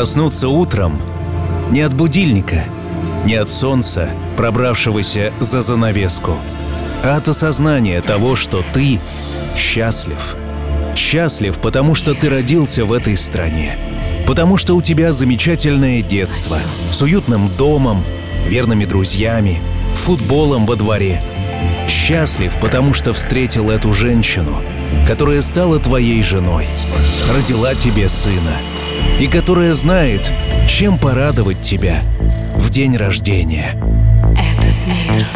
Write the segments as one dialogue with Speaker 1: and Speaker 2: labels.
Speaker 1: проснуться утром не от будильника, не от солнца, пробравшегося за занавеску, а от осознания того, что ты счастлив. Счастлив, потому что ты родился в этой стране. Потому что у тебя замечательное детство с уютным домом, верными друзьями, футболом во дворе. Счастлив, потому что встретил эту женщину, которая стала твоей женой, родила тебе сына и которая знает, чем порадовать тебя в день рождения.
Speaker 2: Этот мир,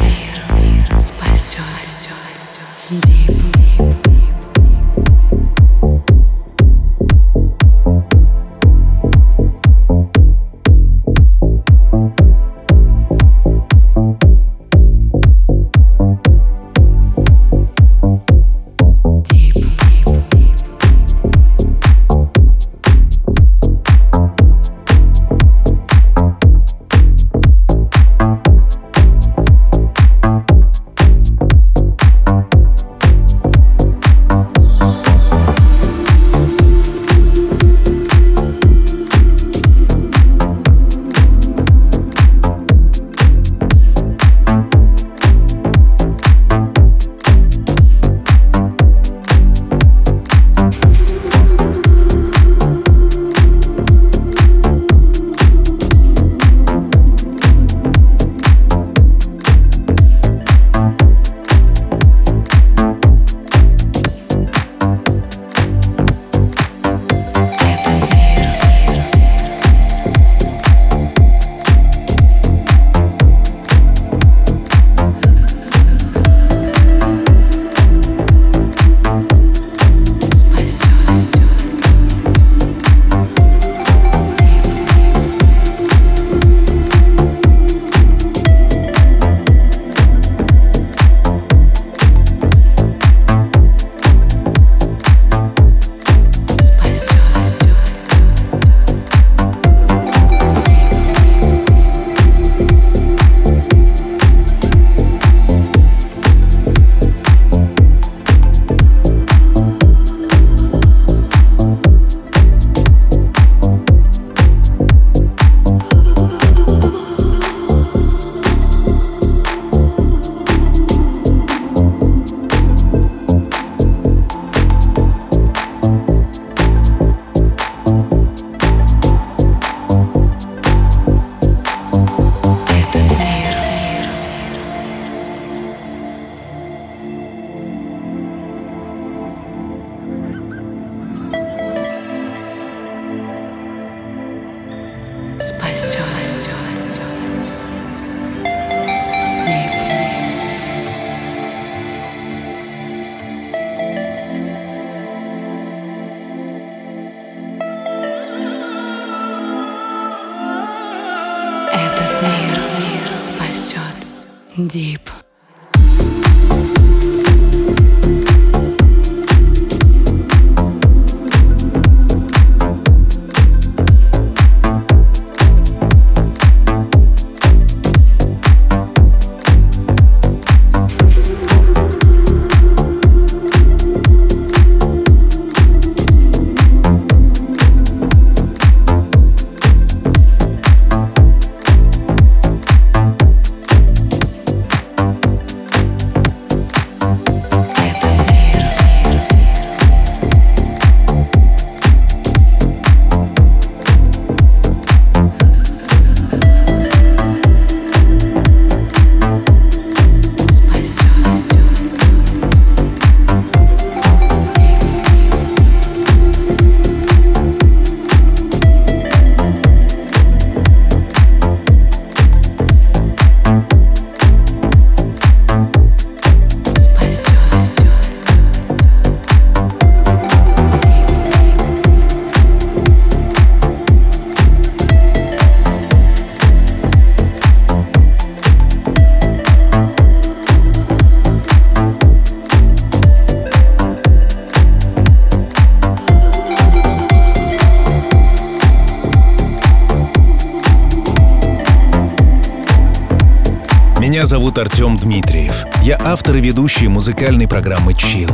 Speaker 1: ведущий музыкальной программы «Чил».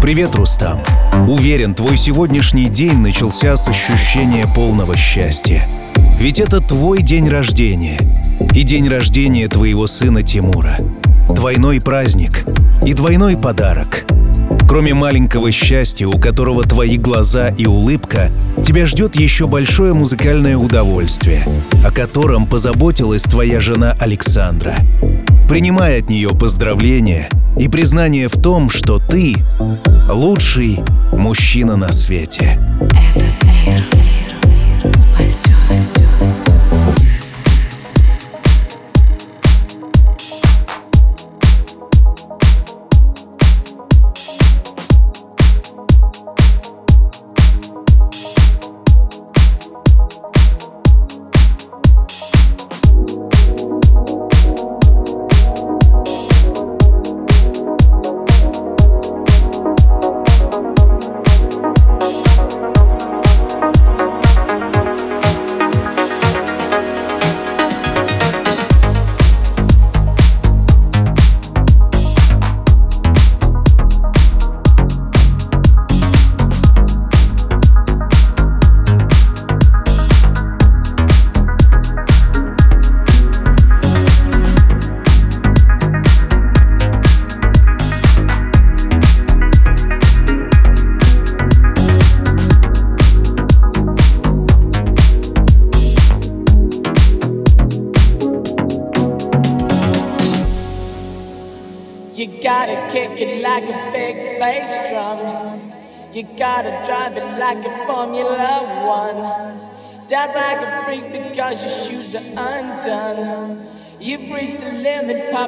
Speaker 1: Привет, Рустам. Уверен, твой сегодняшний день начался с ощущения полного счастья. Ведь это твой день рождения и день рождения твоего сына Тимура. Двойной праздник и двойной подарок. Кроме маленького счастья, у которого твои глаза и улыбка, тебя ждет еще большое музыкальное удовольствие, о котором позаботилась твоя жена Александра. Принимай от нее поздравления и признание в том, что ты лучший мужчина на свете.
Speaker 2: Этот мир,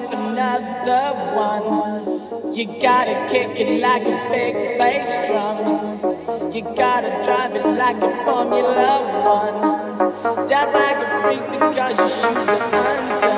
Speaker 3: pop another one. You gotta kick it like a big bass drum. You gotta drive it like a Formula One. Dance like a freak because your shoes are undone.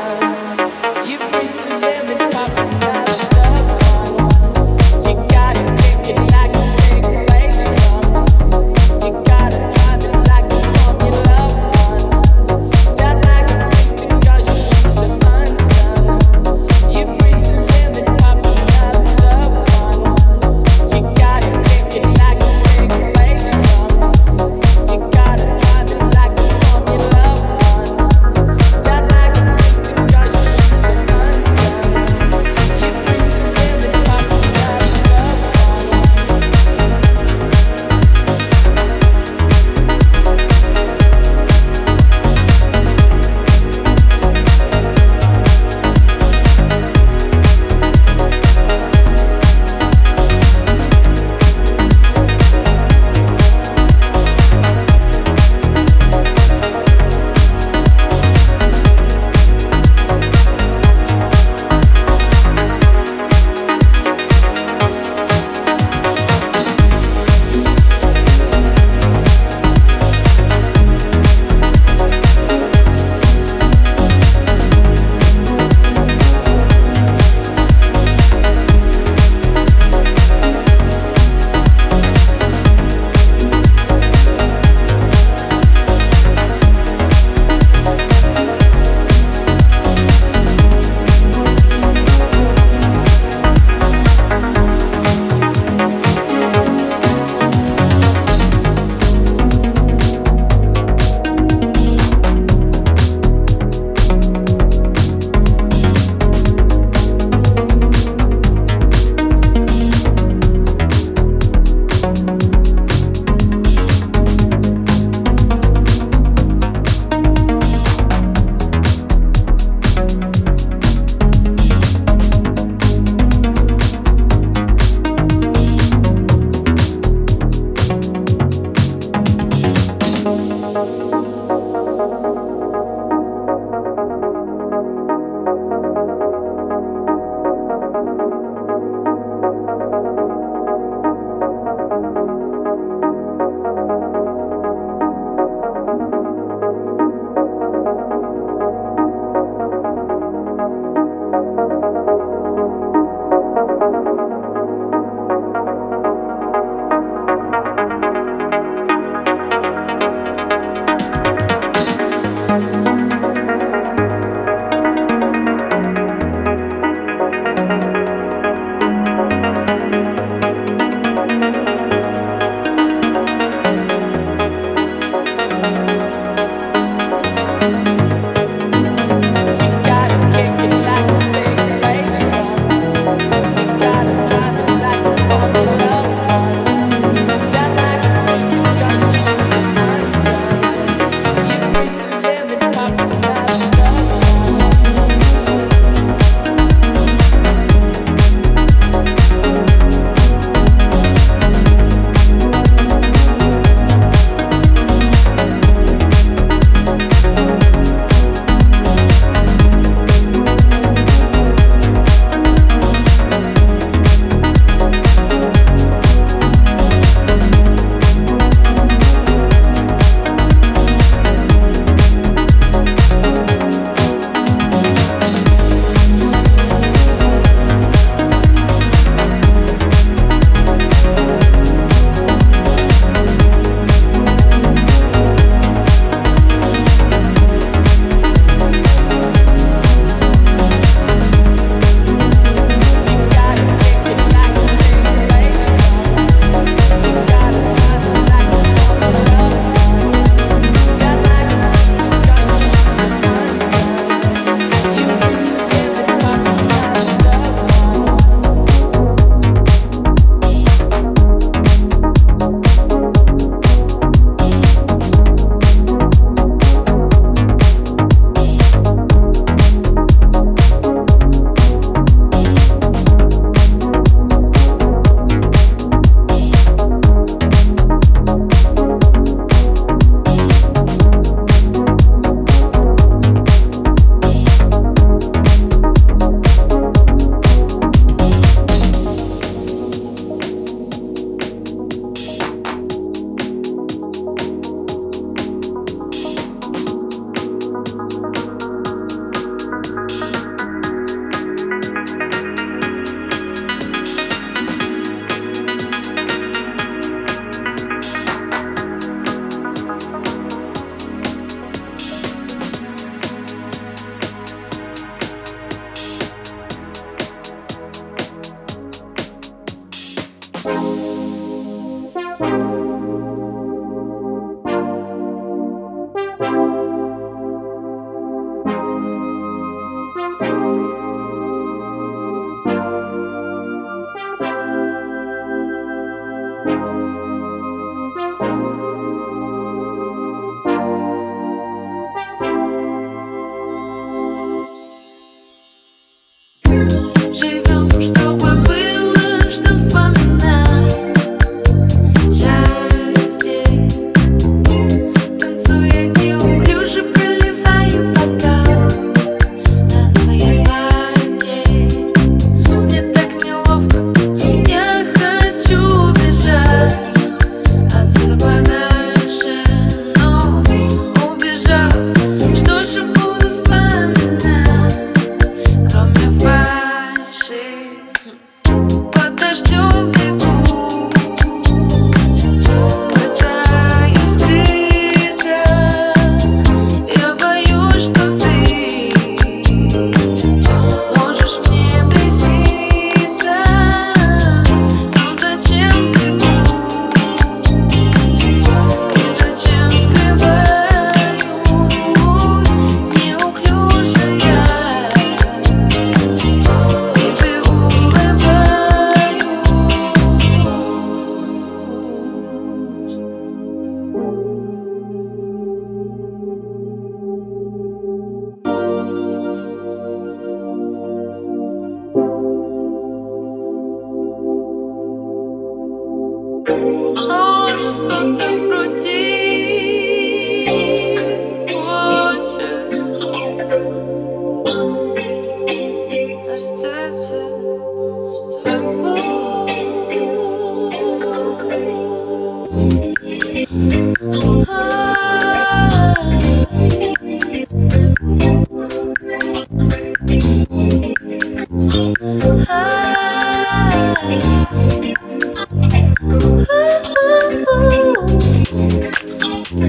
Speaker 3: J'ai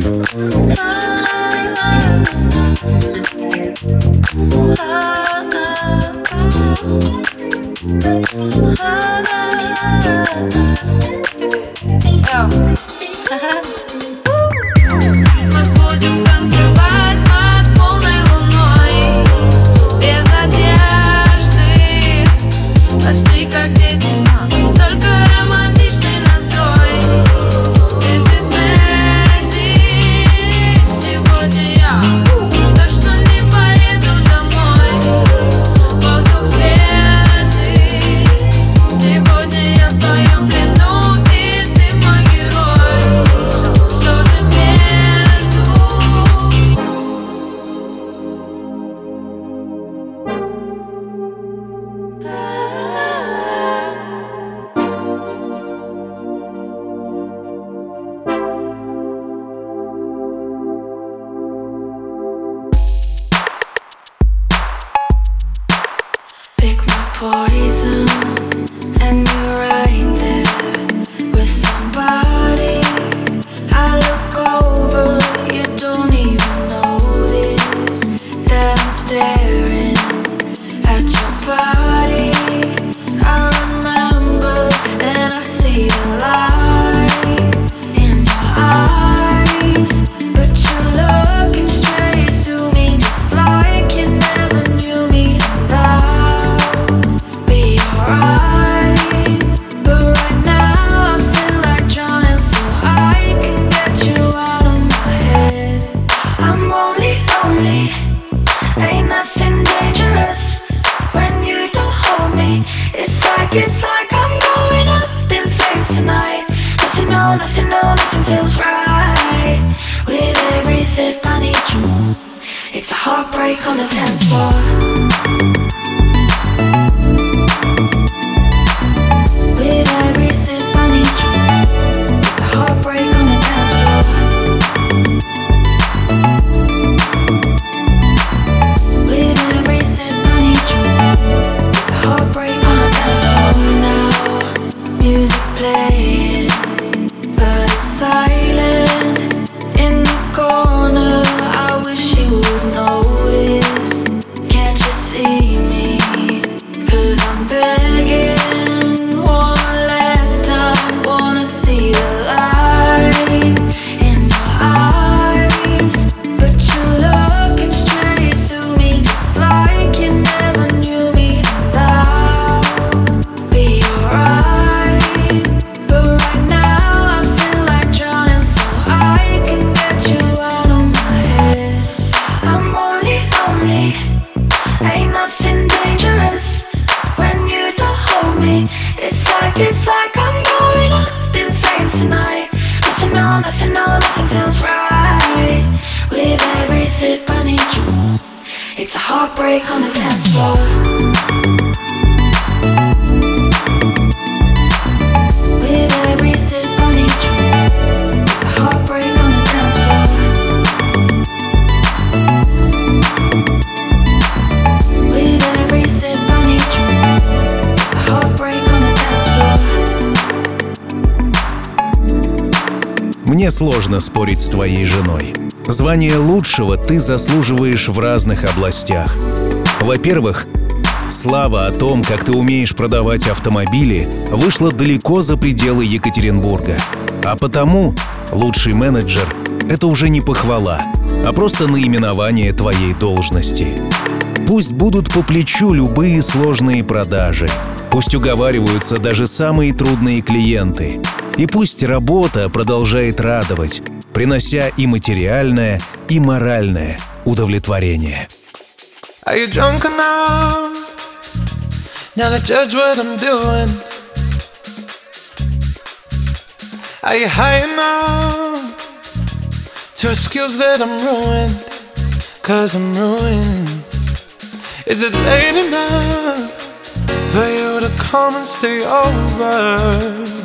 Speaker 3: Thank. like it's like I'm going up in flames tonight. Nothing, no, nothing, no, nothing feels right. With every sip, I need you more. It's a heartbreak on the dance floor. With every
Speaker 1: sip. Сложно спорить с твоей женой. Звание лучшего ты заслуживаешь в разных областях. Во-первых, слава о том, как ты умеешь продавать автомобили, вышла далеко за пределы Екатеринбурга. А потому лучший менеджер — это уже не похвала, а просто наименование твоей должности. Пусть будут по плечу любые сложные продажи. Пусть уговариваются даже самые трудные клиенты — и пусть работа продолжает радовать, принося и материальное, и моральное удовлетворение. Are you drunk enough now to judge what I'm doing? Are you high enough to excuse that I'm ruined? Cause I'm ruined.
Speaker 4: Is it late enough for you to come and stay over?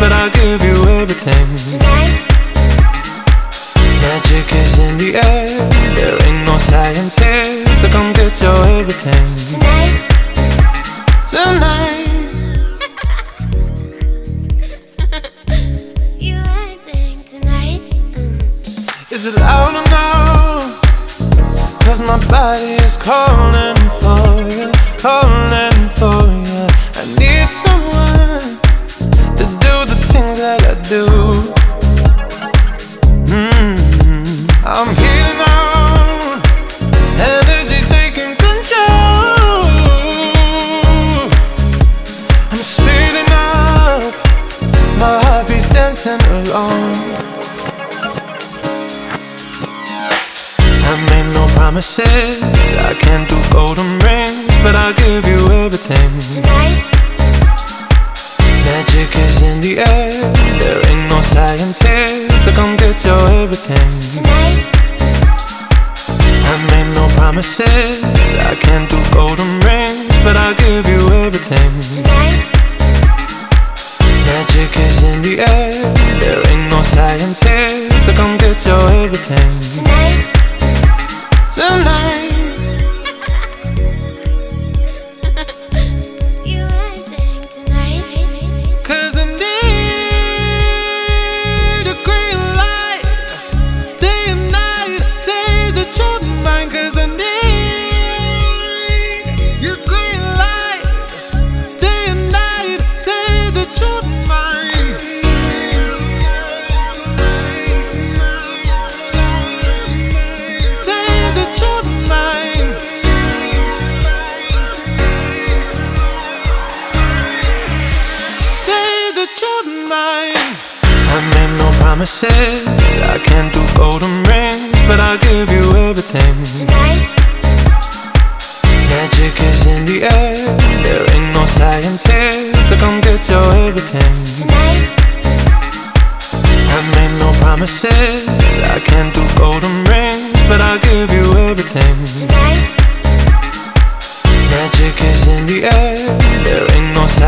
Speaker 4: but I'll give you everything. Magic is in the air, there ain't no science here, so come get your everything.
Speaker 5: Tonight.
Speaker 4: Tonight.
Speaker 5: you tonight.
Speaker 4: Is it loud or my body is calling for you, calling for you. I need some do.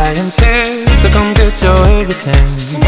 Speaker 4: Lions hair, so come get your everything.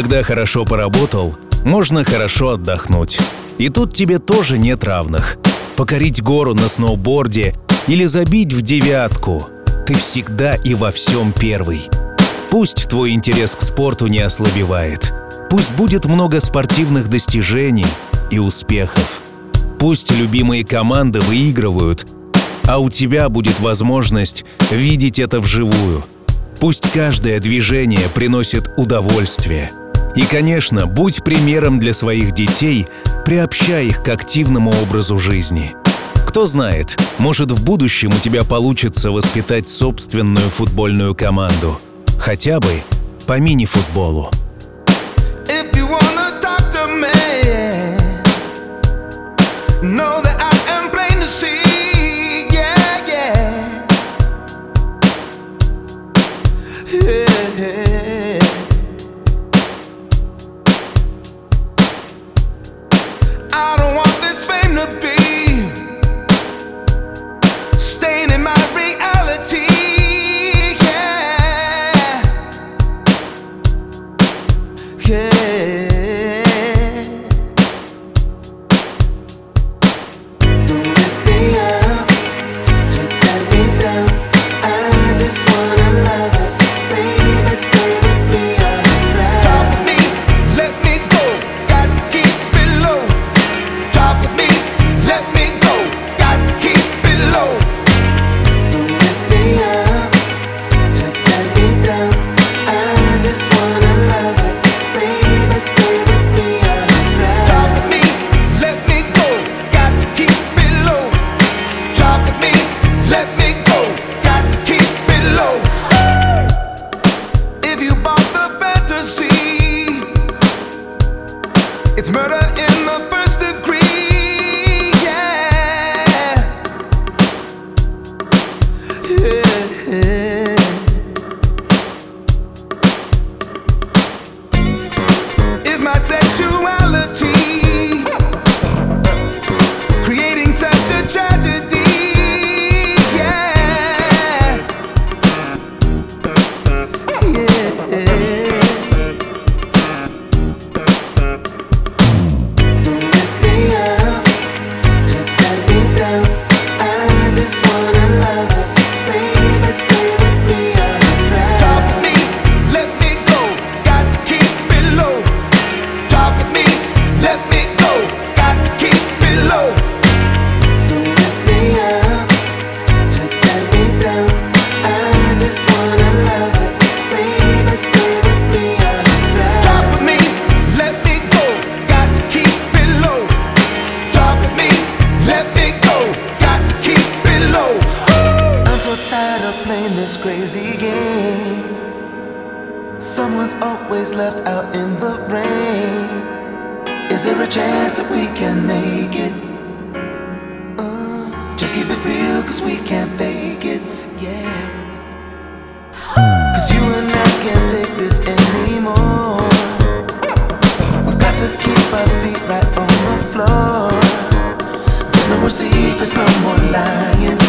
Speaker 1: Когда хорошо поработал, можно хорошо отдохнуть. И тут тебе тоже нет равных. Покорить гору на сноуборде или забить в девятку. Ты всегда и во всем первый. Пусть твой интерес к спорту не ослабевает. Пусть будет много спортивных достижений и успехов. Пусть любимые команды выигрывают, а у тебя будет возможность видеть это вживую. Пусть каждое движение приносит удовольствие. И, конечно, будь примером для своих детей, приобщай их к активному образу жизни. Кто знает, может в будущем у тебя получится воспитать собственную футбольную команду. Хотя бы по мини-футболу.
Speaker 6: Always left out in the rain. Is there a chance that we can make it? Uh, just keep it real, cause we can't fake it, yeah. Cause you and I can't take this anymore. We've got to keep our feet right on the floor. There's no more secrets, no more lying.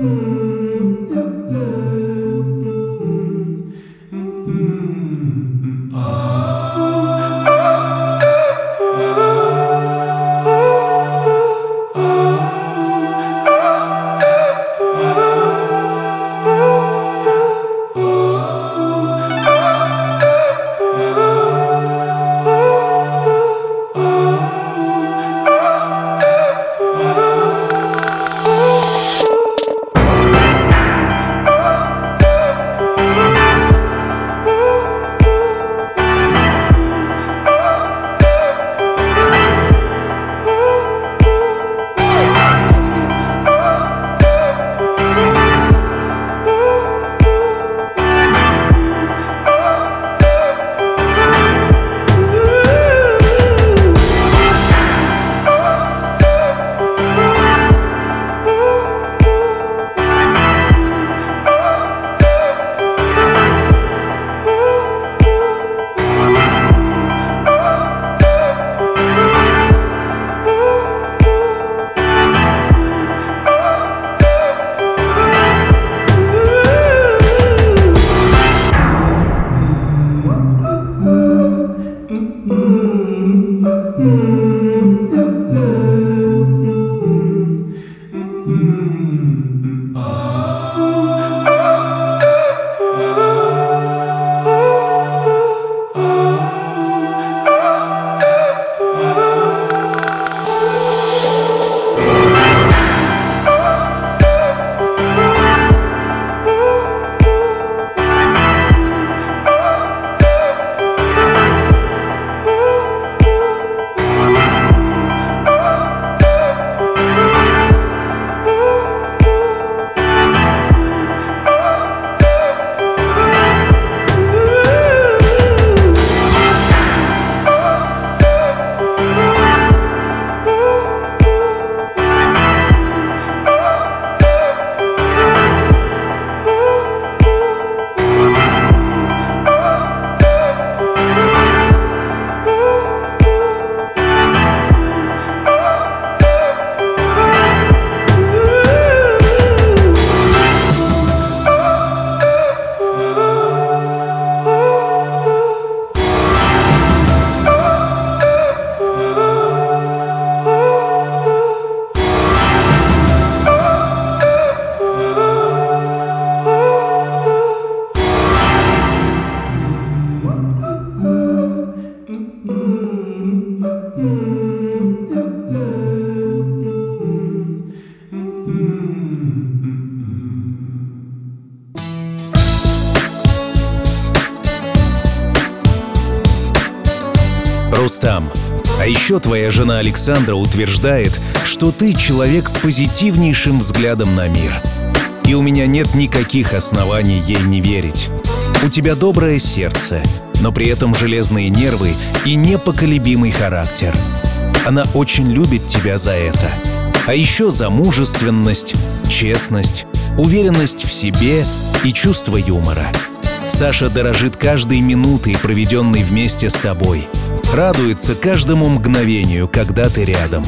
Speaker 1: Рустам, еще твоя жена Александра утверждает, что ты человек с позитивнейшим взглядом на мир. И у меня нет никаких оснований ей не верить. У тебя доброе сердце, но при этом железные нервы и непоколебимый характер. Она очень любит тебя за это. А еще за мужественность, честность, уверенность в себе и чувство юмора. Саша дорожит каждой минутой, проведенной вместе с тобой. Радуется каждому мгновению, когда ты рядом.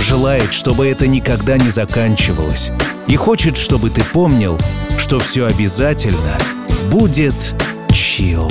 Speaker 1: Желает, чтобы это никогда не заканчивалось. И хочет, чтобы ты помнил, что все обязательно будет чил.